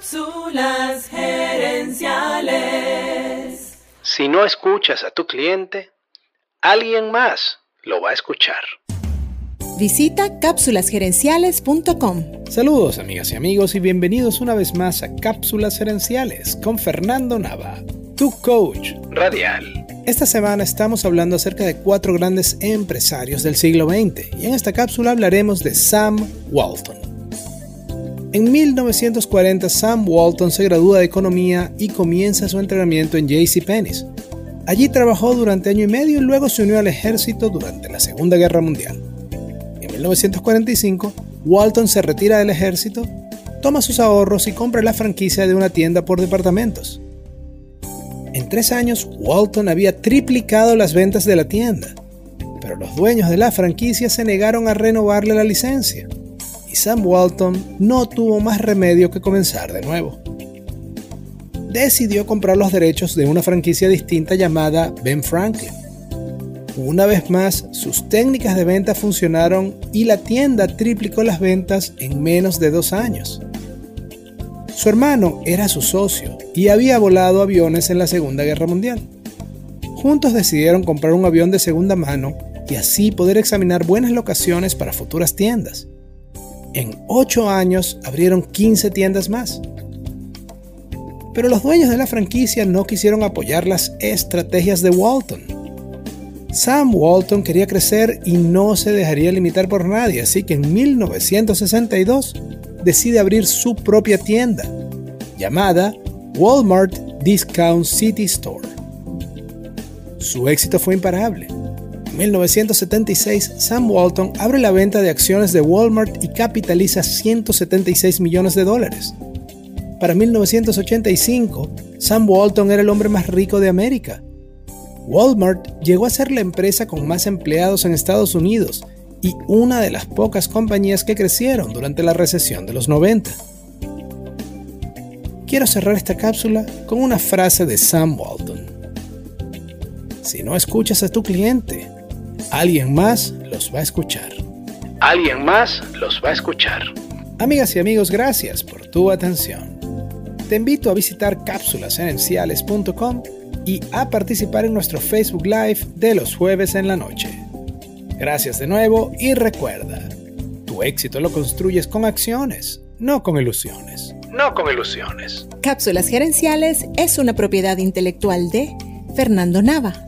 Cápsulas gerenciales. Si no escuchas a tu cliente, alguien más lo va a escuchar. Visita cápsulasgerenciales.com. Saludos amigas y amigos y bienvenidos una vez más a Cápsulas Gerenciales con Fernando Nava, tu coach Radial. Esta semana estamos hablando acerca de cuatro grandes empresarios del siglo XX y en esta cápsula hablaremos de Sam Walton. En 1940 Sam Walton se gradúa de economía y comienza su entrenamiento en JCPenney. Allí trabajó durante año y medio y luego se unió al ejército durante la Segunda Guerra Mundial. En 1945, Walton se retira del ejército, toma sus ahorros y compra la franquicia de una tienda por departamentos. En tres años, Walton había triplicado las ventas de la tienda, pero los dueños de la franquicia se negaron a renovarle la licencia, y Sam Walton no tuvo más remedio que comenzar de nuevo. Decidió comprar los derechos de una franquicia distinta llamada Ben Franklin. Una vez más, sus técnicas de venta funcionaron y la tienda triplicó las ventas en menos de dos años. Su hermano era su socio y había volado aviones en la Segunda Guerra Mundial. Juntos decidieron comprar un avión de segunda mano y así poder examinar buenas locaciones para futuras tiendas. En 8 años abrieron 15 tiendas más. Pero los dueños de la franquicia no quisieron apoyar las estrategias de Walton. Sam Walton quería crecer y no se dejaría limitar por nadie, así que en 1962 decide abrir su propia tienda, llamada Walmart Discount City Store. Su éxito fue imparable. En 1976, Sam Walton abre la venta de acciones de Walmart y capitaliza 176 millones de dólares. Para 1985, Sam Walton era el hombre más rico de América. Walmart llegó a ser la empresa con más empleados en Estados Unidos y una de las pocas compañías que crecieron durante la recesión de los 90. Quiero cerrar esta cápsula con una frase de Sam Walton. Si no escuchas a tu cliente, alguien más los va a escuchar. Alguien más los va a escuchar. Amigas y amigos, gracias por tu atención. Te invito a visitar cápsulasenenciales.com y a participar en nuestro Facebook Live de los jueves en la noche. Gracias de nuevo y recuerda, tu éxito lo construyes con acciones, no con ilusiones. No con ilusiones. Cápsulas Gerenciales es una propiedad intelectual de Fernando Nava.